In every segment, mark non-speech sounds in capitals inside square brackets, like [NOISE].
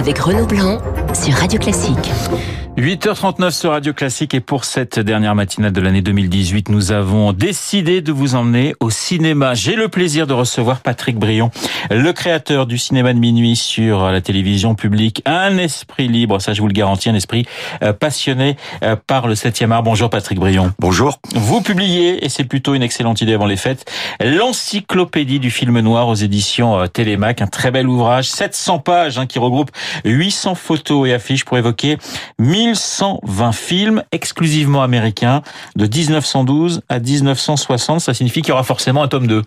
avec Renaud Blanc sur Radio Classique. 8h39 sur Radio Classique et pour cette dernière matinale de l'année 2018, nous avons décidé de vous emmener au cinéma. J'ai le plaisir de recevoir Patrick Brion, le créateur du cinéma de minuit sur la télévision publique. Un esprit libre, ça je vous le garantis, un esprit euh, passionné euh, par le 7e art. Bonjour Patrick Brion. Bonjour. Vous publiez, et c'est plutôt une excellente idée avant les fêtes, l'encyclopédie du film noir aux éditions euh, Télémac. Un très bel ouvrage, 700 pages hein, qui regroupe 800 photos et affiches pour évoquer 1120 films exclusivement américains de 1912 à 1960. Ça signifie qu'il y aura forcément un tome 2.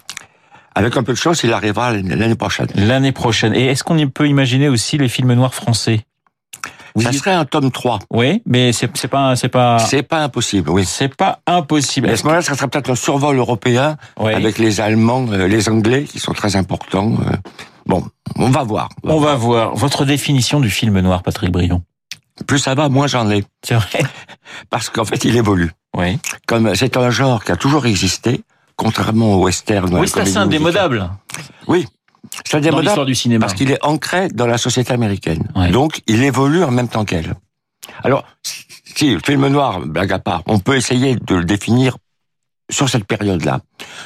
Avec un peu de chance, il arrivera l'année prochaine. L'année prochaine. Et est-ce qu'on peut imaginer aussi les films noirs français? Ça serait un tome 3. Oui, mais c'est pas c'est pas c'est pas impossible. Oui, c'est pas impossible. à ce moment-là, ça serait peut-être un survol européen avec les Allemands, euh, les Anglais qui sont très importants. Euh. Bon, on va voir. On va, voir. Votre définition du film noir, Patrick Brion plus ça va, moins j'en ai. C'est vrai. [LAUGHS] Parce qu'en fait, il évolue. Oui. Comme c'est un genre qui a toujours existé, contrairement au western. Oui, c'est assez indémodable. Oui. C'est indémodable dans du cinéma. parce qu'il est ancré dans la société américaine. Donc, il évolue en même temps qu'elle. Alors, si le film noir, blague à part, on peut essayer de le définir sur cette période-là.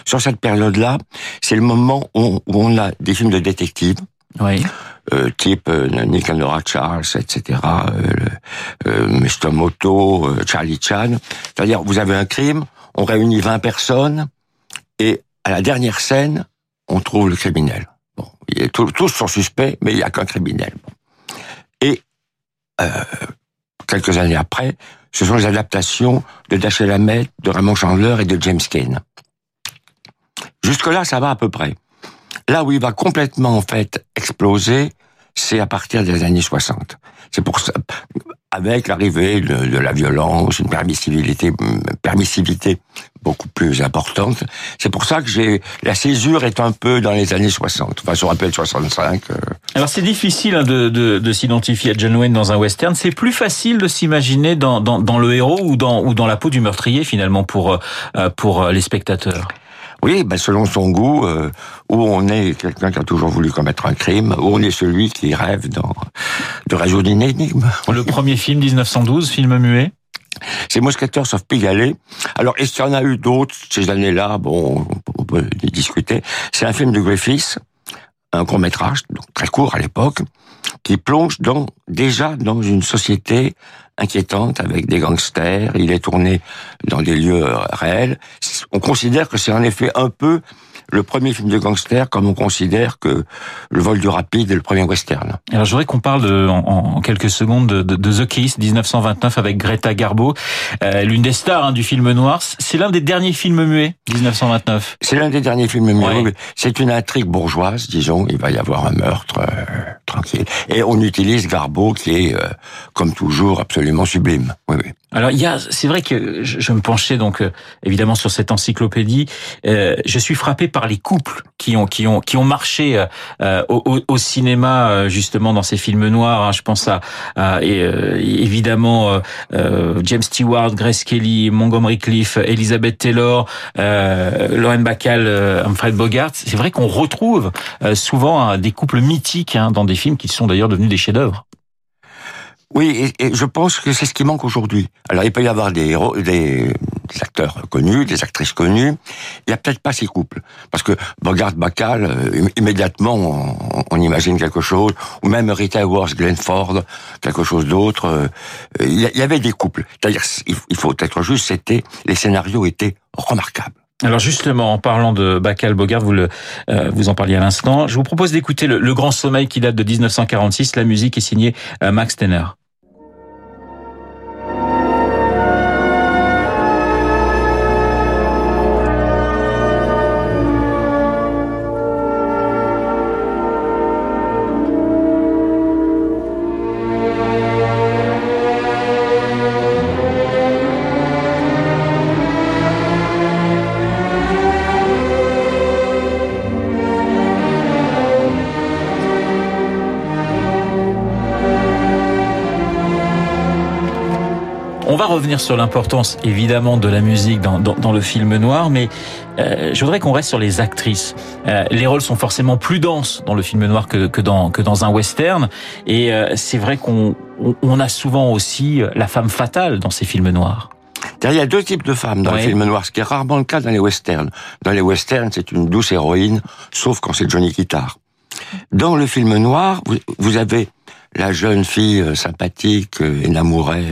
Sur cette période-là, c'est le moment où, on a des films de détectives. Oui. Euh, type euh, Nick Charles, etc., euh, euh, Mr. Moto, euh, Charlie Chan. C'est-à-dire, vous avez un crime, on réunit 20 personnes, et à la dernière scène, on trouve le criminel. Bon, il tous sont suspects, mais il n'y a qu'un criminel. Et quelques années après, ce sont les adaptations de Dashiell Hammett, de Raymond Chandler et de James Kane. Jusque-là, ça va à peu près. Là où il va complètement en fait exploser, c'est à partir des années 60. C'est pour ça, avec l'arrivée de, la violence, une permissivité, permissivité beaucoup plus importante. C'est pour ça que j'ai la césure est un peu dans les années 60. Enfin, ça rappelle 65. Euh. Alors c'est difficile hein, de, de, de s'identifier à John Wayne dans un western. C'est plus facile de s'imaginer dans, le héros ou dans, la peau du meurtrier finalement pour, euh, pour les spectateurs. Oui, ben selon son goût, euh, où on est quelqu'un qui a toujours voulu commettre un crime, où on est celui qui rêve dans, de résoudre une énigme. Le premier film, 1912, film muet? C'est Mousquetaires of Pigalle. Alors, est-ce qu'il y en a eu d'autres ces années-là? Bon, on peut discuter. C'est un film de Griffiths, un court métrage, donc très court à l'époque, qui plonge dans, déjà dans une société inquiétante avec des gangsters. Il est tourné dans des lieux réels. On considère que c'est en effet un peu le premier film de gangster comme on considère que le vol du rapide est le premier western. Alors je voudrais qu'on parle de, en, quelques secondes de, de, The Kiss 1929 avec Greta Garbo, euh, l'une des stars hein, du film noir. C'est l'un des derniers films muets 1929. C'est l'un des derniers films muets. C'est une intrigue bourgeoise, disons. Il va y avoir un meurtre euh, tranquille et on utilise Garbo qui est euh, comme toujours absolument sublime. Oui, oui. Alors il y a, c'est vrai que je, me penchais donc évidemment sur cette encyclopédie. je suis frappé par les couples qui ont qui ont qui ont marché euh, au, au, cinéma euh, justement dans ces films noirs. Hein. Je pense à, et, euh, évidemment James Stewart, Grace Kelly, Montgomery Cliff, Elizabeth Taylor, Lauren Bacall, Humphrey Bogart. C'est vrai qu'on retrouve souvent des couples mythiques hein, dans des films qui sont d'ailleurs devenus des chefs-d'œuvre. Oui, et, je pense que c'est ce qui manque aujourd'hui. Alors, il peut y avoir des héros, des, acteurs connus, des actrices connues. Il n'y a peut-être pas ces couples. Parce que Bogart, Bacall, euh, immédiatement, on, imagine quelque chose. Ou même Rita Wars, Glenn Ford, quelque chose d'autre. Euh, il y avait des couples. C'est-à-dire, il faut être juste, c'était, les scénarios étaient remarquables. Alors justement, en parlant de Bacall Bogart, vous le euh, vous en parliez à l'instant, je vous propose d'écouter le, le, Grand Sommeil qui date de 1946. La musique est signée Max Tenner. Revenir sur l'importance évidemment de la musique dans, dans, dans le film noir, mais euh, je voudrais qu'on reste sur les actrices. Euh, les rôles sont forcément plus denses dans le film noir que, que, dans, que dans un western, et euh, c'est vrai qu'on on a souvent aussi la femme fatale dans ces films noirs. Il y a deux types de femmes dans Ouais. les films noirs, ce qui est rarement le cas dans les westerns. Dans les westerns, c'est une douce héroïne, sauf quand c'est Johnny Guitar. Dans le film noir, vous, vous avez la jeune fille sympathique, énamourée,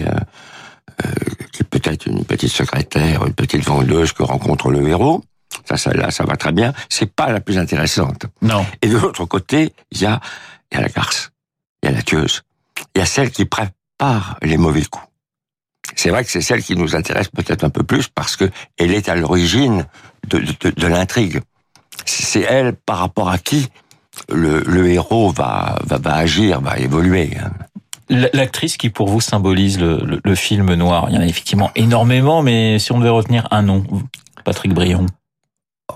qui est peut-être une petite secrétaire, une petite vendeuse que rencontre le héros. Ça, ça, là, ça va très bien. C'est pas la plus intéressante. Non. Et de l'autre côté, il y a, il y a la garce, il y a la tueuse, il y a celle qui prépare les mauvais coups. C'est vrai que c'est celle qui nous intéresse peut-être un peu plus parce que elle est à l'origine de, de, de l'intrigue. C'est elle par rapport à qui le, le héros va, va, va agir, va évoluer. L'actrice qui pour vous symbolise le, le, le film noir, il y en a effectivement énormément, mais si on devait retenir un nom, Patrick Brion.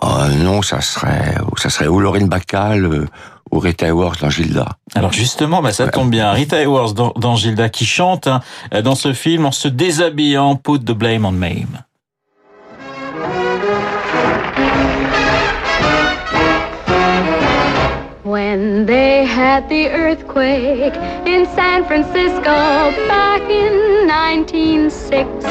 Oh non, ça serait, ça serait ou Laurine Bacall euh, ou Rita Hayworth dans Gilda. Alors justement, bah ça tombe bien. [LAUGHS] Rita Hayworth dans, dans Gilda qui chante hein, dans ce film en se déshabillant, put the blame on Mame. When they had the earthquake in San Francisco back in 1906,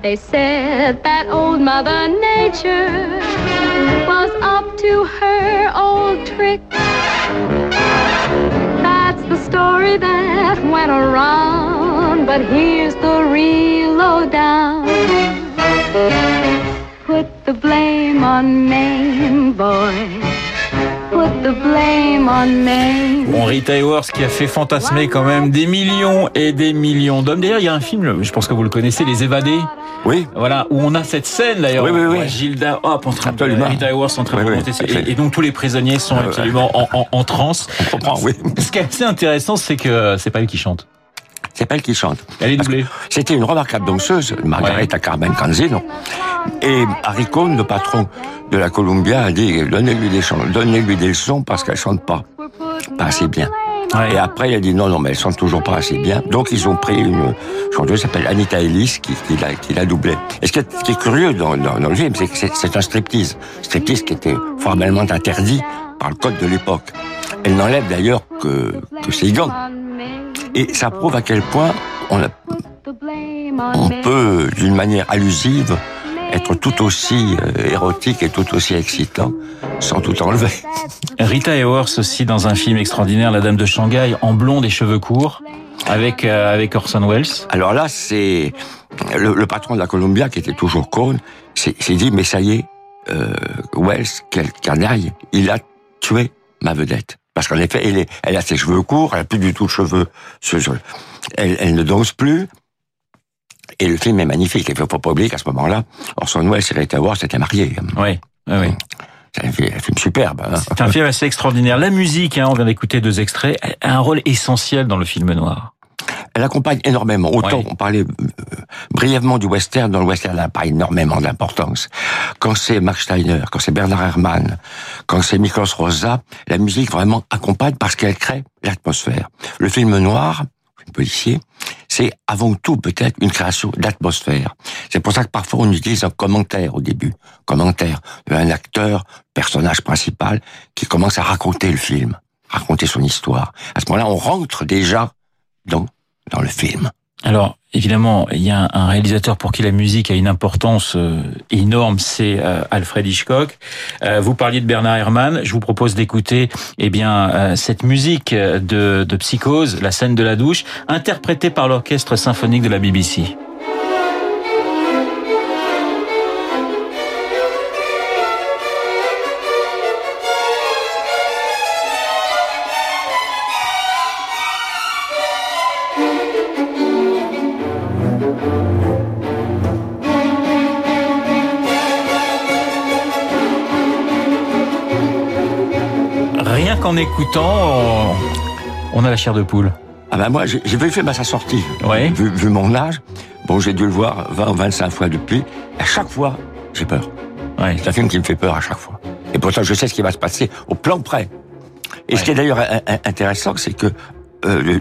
they said that old Mother Nature was up to her old tricks. That's the story that went around, but here's the real lowdown. Put the blame on Maine, boy. Bon, Rita Hayworth qui a fait fantasmer quand même des millions et des millions d'hommes. D'ailleurs, il y a un film, je pense que vous le connaissez, Les Évadés. Oui, Voilà, où on a cette scène d'ailleurs. Oui, oui, oui. Gilda, hop, en train de, Absolument. Rita Hayworth en train de remonter. Et, et donc tous les prisonniers sont Ah, absolument en, en, en transe. on comprend, oui. Ce qui est assez intéressant, c'est que c'est pas elle qui chante. C'est pas elle qui chante. Elle est doublée. C'était une remarquable danseuse, Margareta Carmen Canzino. Et Harry Cohn, le patron de la Columbia, a dit donnez-lui des chants, donnez-lui des leçons parce qu'elle chante pas, pas assez bien. Ouais. Et après, il a dit non, non, mais elle chante toujours pas assez bien. Donc ils ont pris une chanteuse qui s'appelle Anita Ellis qui, qui l'a qui l'a doublée. Et ce qui est, ce qui est curieux dans, dans, dans le film, c'est que c'est- c'est un striptease, striptease qui était formellement interdit par le code de l'époque. Elle n'enlève d'ailleurs que que ses gants. Et ça prouve à quel point on a, on peut, d'une manière allusive, être tout aussi euh, érotique et tout aussi excitant sans tout enlever. Rita Hayworth aussi dans un film extraordinaire, La Dame de Shanghai, en blonde et cheveux courts, avec euh, avec Orson Welles. Alors là, c'est le, le patron de la Columbia, qui était toujours Cohn, s'est s'est dit, mais ça y est, euh, Wells, quel canaille, il a tué ma vedette. Parce qu'en effet, elle, est, elle a ses cheveux courts, elle a plus du tout de cheveux. Elle, elle ne danse plus. Et le film est magnifique. Il faut pas oublier qu'à ce moment-là, Orson Welles et Rita Hayworth s'étaient mariés. Oui, oui, oui. C'est un film superbe. hein. C'est un film assez extraordinaire. La musique, hein, on vient d'écouter deux extraits, a un rôle essentiel dans le film noir. Elle accompagne énormément. Autant Ouais. on parlait euh, brièvement du western, dans le western, elle n'a pas énormément d'importance. Quand c'est Max Steiner, quand c'est Bernard Herrmann, quand c'est Miklos Rosa, la musique vraiment accompagne parce qu'elle crée l'atmosphère. Le film noir, le policier, c'est avant tout peut-être une création d'atmosphère. C'est pour ça que parfois on utilise un commentaire au début. Commentaire d'un acteur, personnage principal, qui commence à raconter le film, raconter son histoire. À ce moment-là, on rentre déjà dans dans le film. Alors, évidemment, il y a un réalisateur pour qui la musique a une importance euh, énorme, c'est euh, Alfred Hitchcock. Euh, vous parliez de Bernard Herrmann, je vous propose d'écouter eh bien cette musique de, de Psychose, la scène de la douche, interprétée par l'orchestre symphonique de la BBC. Écoutant, on, on a la chair de poule. Ah ben moi, j'ai vu le film à sa sortie. Ouais. Vu, vu mon âge, bon, j'ai dû le voir 20 ou 25 fois depuis. À chaque fois, j'ai peur. Ouais. C'est un film qui me fait peur à chaque fois. Et pourtant, je sais ce qui va se passer au plan près. Et ce qui est d'ailleurs in- in- intéressant, c'est que euh, le,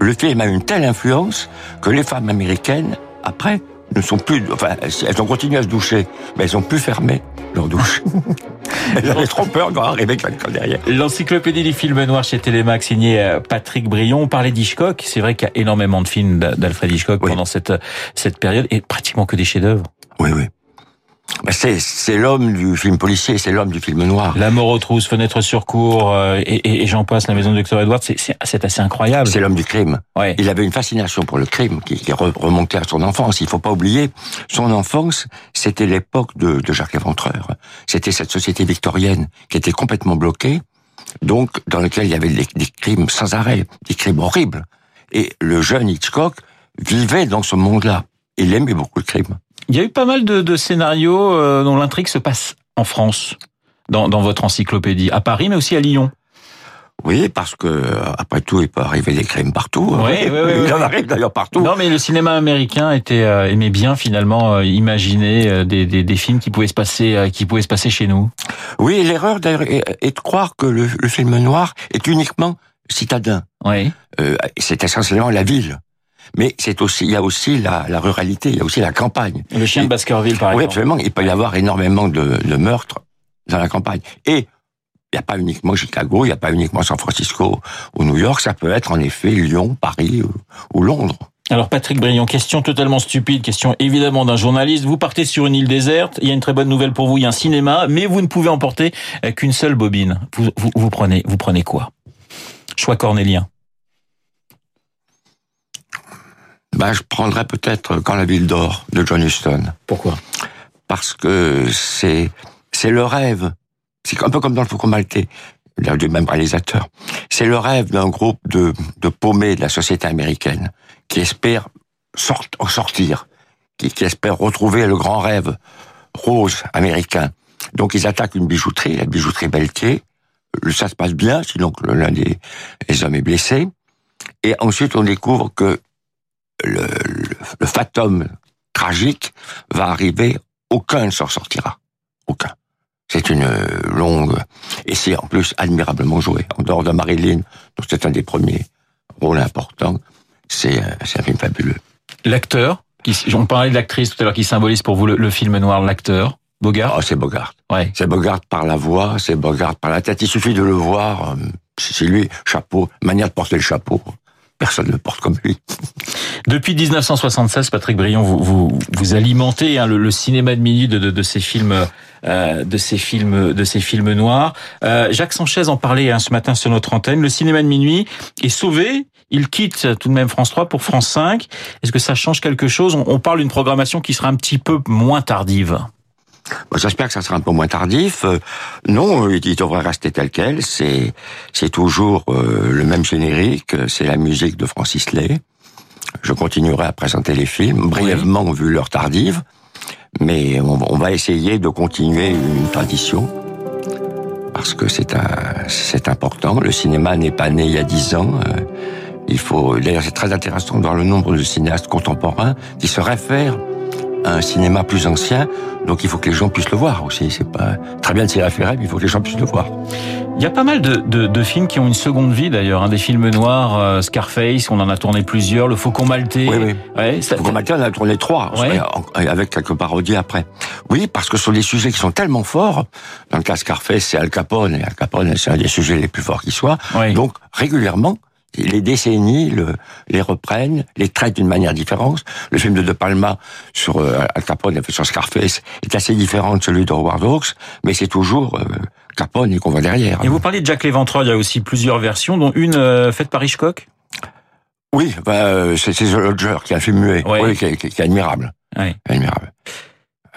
le film a une telle influence que les femmes américaines, après, ne sont plus, enfin, elles ont continué à se doucher, mais elles ont plus fermé leur douche. [LAUGHS] elles avaient trop peur d'arriver quelqu'un derrière. L'encyclopédie du film noir chez Télémax, signé euh, Patrick Brion. On parlait d'Hitchcock. C'est vrai qu'il y a énormément de films d'Alfred Hitchcock Oui. pendant cette, cette période et pratiquement que des chefs-d'œuvre. Oui, oui. Bah, c'est, c'est l'homme du film policier, c'est l'homme du film noir. La mort aux trousses, Fenêtre sur cour, euh, et, et- et j'en passe, La maison de Dr. Edward, c'est- c'est c'est assez incroyable. C'est l'homme du crime. Ouais. Il avait une fascination pour le crime qui, qui re- remontait à son enfance. Il faut pas oublier, son enfance, c'était l'époque de, de Jacques Léventreur. C'était cette société victorienne qui était complètement bloquée, donc dans laquelle il y avait des, des crimes sans arrêt, des crimes horribles. Et le jeune Hitchcock vivait dans ce monde-là. Il aimait beaucoup le crime. Il y a eu pas mal de, de scénarios euh, dont l'intrigue se passe en France, dans, dans votre encyclopédie, à Paris, mais aussi à Lyon. Oui, parce que euh, après tout, il peut arriver des crimes partout. Oui, oui, oui, il en arrive d'ailleurs partout. Non, mais le cinéma américain était euh, aimait bien finalement euh, imaginer euh, des, des, des films qui pouvaient se passer euh, qui pouvaient se passer chez nous. Oui, l'erreur d'ailleurs est, est de croire que le, le film noir est uniquement citadin. Oui. Euh, c'est essentiellement la ville. Mais c'est aussi, il y a aussi la, la ruralité, il y a aussi la campagne. Le chien de Baskerville, par Oui, exemple. absolument. Il peut y avoir énormément de, de meurtres dans la campagne. Et il n'y a pas uniquement Chicago, il n'y a pas uniquement San Francisco ou New York, ça peut être en effet Lyon, Paris ou, ou Londres. Alors Patrick Brion, question totalement stupide, question évidemment d'un journaliste. Vous partez sur une île déserte, il y a une très bonne nouvelle pour vous, il y a un cinéma, mais vous ne pouvez emporter euh, qu'une seule bobine. Vous, vous, vous prenez vous prenez quoi? Choix cornélien. Ben, je prendrais peut-être Quand la ville dort de John Huston. Pourquoi? Parce que c'est c'est le rêve. C'est un peu comme dans le Faucon Maltais, du même réalisateur. C'est le rêve d'un groupe de, de paumés de la société américaine qui espère sort- en sortir, qui, qui espère retrouver le grand rêve rose américain. Donc ils attaquent une bijouterie, la bijouterie Belletier. Le- Ça se passe bien, sinon l'un des, des hommes est blessé. Et ensuite on découvre que le, le, fatum tragique va arriver aucun ne s'en sortira. Aucun. C'est une euh, longue... Et c'est en plus admirablement joué. En dehors de Marilyn, dont c'est un des premiers rôles importants, c'est euh, un film fabuleux. L'acteur, on parlait de l'actrice tout à l'heure qui symbolise pour vous le, le film noir, l'acteur, Bogart? Oh, c'est Bogart. Ouais. C'est Bogart par la voix, c'est Bogart par la tête. Il suffit de le voir. euh, C'est lui, chapeau, manière de porter le chapeau. Personne ne le porte comme lui. Depuis 1976, Patrick Brion, vous, vous, vous alimentez hein, le, le cinéma de minuit de, de, de ces films, euh, de ces films, de ces films noirs. Euh, Jacques Sanchez en parlait hein, ce matin sur notre antenne. Le cinéma de minuit est sauvé. Il quitte tout de même France 3 pour France 5. Est-ce que ça change quelque chose? On, parle d'une programmation qui sera un petit peu moins tardive. Bon, J'espère que ça sera un peu moins tardif. Euh, non, il devrait rester tel quel. C'est c'est toujours euh, le même générique. C'est la musique de Francis Lay. Je continuerai à présenter les films, brièvement vu l'heure tardive, mais on, va essayer de continuer une tradition parce que c'est important. Le cinéma n'est pas né il y a dix ans. euh, il faut. D'ailleurs, c'est très intéressant de voir le nombre de cinéastes contemporains qui se réfèrent un cinéma plus ancien. Donc, il faut que les gens puissent le voir aussi. C'est pas très bien de s'y référer, mais il faut que les gens puissent le voir. Il y a pas mal de, de, de films qui ont une seconde vie d'ailleurs, hein, des films noirs, euh, Scarface, on en a tourné plusieurs, Le Faucon Maltais. Oui, oui. Ouais, ça- Pour Mathieu, on a tourné trois, Ouais. en- avec quelques parodies après. Oui, parce que ce sont des sujets qui sont tellement forts. Dans le cas de Scarface, c'est Al Capone, et Al Capone, c'est un des sujets les plus forts qui soient. Oui. Donc, régulièrement, les décennies le- les reprennent, les traitent d'une manière différente. Le film de De Palma sur euh, Al Capone, sur Scarface, est assez différent de celui de Howard Hawks, mais c'est toujours euh, Capone et qu'on voit derrière. Et vous parliez de Jack Léventreur, il y a aussi plusieurs versions, dont une euh, faite par Hitchcock? Oui, bah, euh, c'est The Lodger, qui est un film muet, Ouais. oui, qui, est- qui est- admirable. Ouais. Admirable.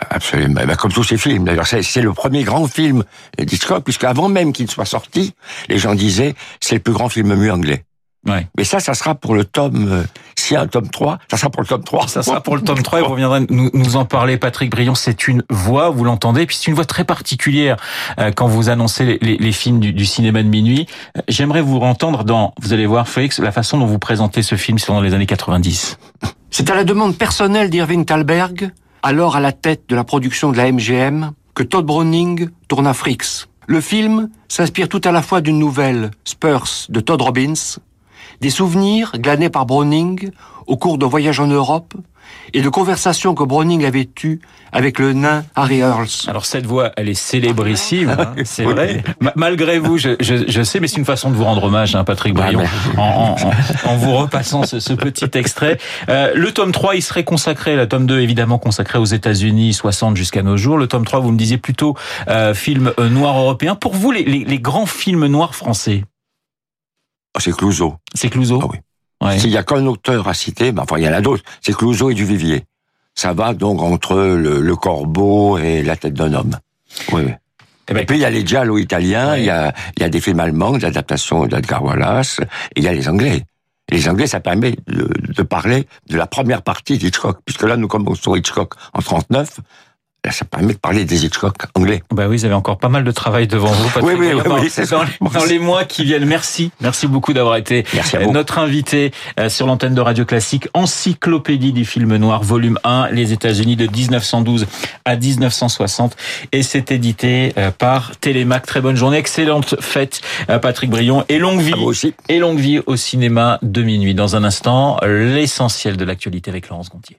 Absolument. Bah, comme tous ces films. D'ailleurs, c'est c'est le premier grand film d'Hitchcock, puisqu'avant même qu'il soit sorti, les gens disaient c'est le plus grand film muet anglais. Ouais. Mais ça, ça sera pour le tome. euh, S'il y a un tome 3, ça sera pour le tome 3. Ça sera pour le tome 3 et vous reviendrez nous, nous en parler. Patrick Brion, c'est une voix, vous l'entendez, puis c'est une voix très particulière euh, quand vous annoncez les, les- les films du, du cinéma de minuit. Euh, J'aimerais vous entendre dans, vous allez voir Félix, la façon dont vous présentez ce film, c'est dans les années 90. C'est à la demande personnelle d'Irving Thalberg, alors à la tête de la production de la MGM, que Todd Browning tourna Fricks. Le film s'inspire tout à la fois d'une nouvelle, Spurs, de Todd Robbins, des souvenirs glanés par Browning au cours de voyages en Europe et de conversations que Browning avait eues avec le nain Harry Earls. Alors cette voix, elle est célébrissime, hein, [LAUGHS] c'est Oui. vrai. Ma- malgré vous, je, je, je sais, mais c'est une façon de vous rendre hommage, hein, Patrick Ah, Brion, en- en- en vous repassant ce, ce petit extrait. Euh, le tome 3, il serait consacré, le tome 2 évidemment consacré aux États-Unis, 60 jusqu'à nos jours. Le tome 3, vous me disiez plutôt euh, film euh, noir européen. Pour vous, les, les, les grands films noirs français, Ah, C'est Clouseau. c'est Clouseau Ah oui. Ouais. S'il y a qu'un auteur à citer, ben, enfin, il y en a d'autres. C'est Clouseau et Duvivier. Ça va donc entre le, le corbeau et la tête d'un homme. Oui. oui. Eh ben, Et puis il y a les giallo italiens, Ouais. il y a il y a des films allemands, des adaptations d'Edgar Wallace, et il y a les anglais. Et les anglais, ça permet de, de parler de la première partie d'Hitchcock, puisque là nous commençons Hitchcock en 39. Là, ça permet de parler des Hitchcock anglais. Bah oui, vous avez encore pas mal de travail devant vous, Patrick Oui, oui, oui, dans, oui, dans les, dans les mois qui viennent. Merci, merci beaucoup d'avoir été euh, notre invité euh, sur l'antenne de Radio Classique, Encyclopédie du film noir, volume 1, les États-Unis de 1912 à 1960, et c'est édité euh, par Télémac. Très bonne journée, excellente fête, Patrick Brion, et longue vie, aussi. et longue vie au cinéma de minuit. Dans un instant, l'essentiel de l'actualité avec Laurence Gontier.